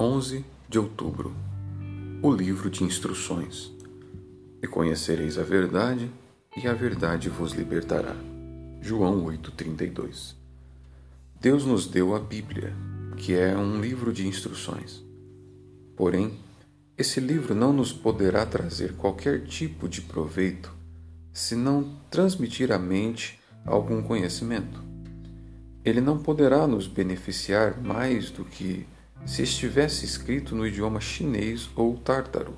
11 de outubro. O livro de instruções. E conhecereis a verdade, e a verdade vos libertará. João 8:32. Deus nos deu a Bíblia, que é um livro de instruções. Porém, esse livro não nos poderá trazer qualquer tipo de proveito se não transmitir à mente algum conhecimento. Ele não poderá nos beneficiar mais do que se estivesse escrito no idioma chinês ou tártaro,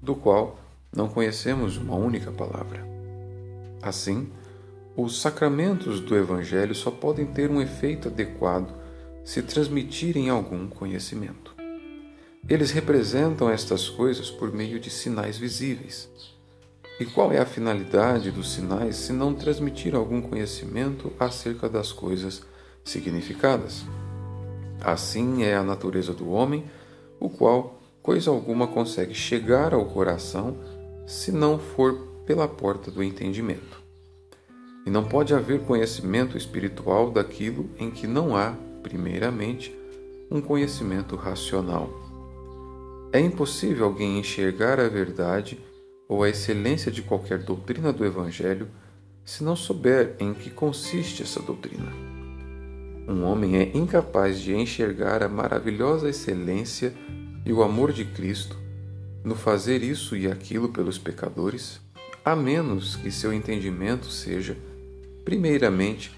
do qual não conhecemos uma única palavra. Assim, os sacramentos do Evangelho só podem ter um efeito adequado se transmitirem algum conhecimento. Eles representam estas coisas por meio de sinais visíveis. E qual é a finalidade dos sinais se não transmitir algum conhecimento acerca das coisas significadas? Assim é a natureza do homem, o qual coisa alguma consegue chegar ao coração se não for pela porta do entendimento. E não pode haver conhecimento espiritual daquilo em que não há, primeiramente, um conhecimento racional. É impossível alguém enxergar a verdade ou a excelência de qualquer doutrina do Evangelho se não souber em que consiste essa doutrina. Um homem é incapaz de enxergar a maravilhosa excelência e o amor de Cristo no fazer isso e aquilo pelos pecadores, a menos que seu entendimento seja, primeiramente,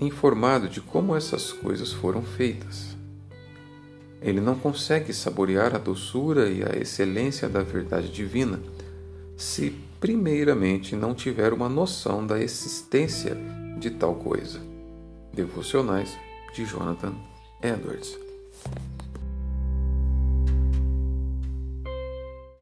informado de como essas coisas foram feitas. Ele não consegue saborear a doçura e a excelência da verdade divina se, primeiramente, não tiver uma noção da existência de tal coisa. Devocionais de Jonathan Edwards.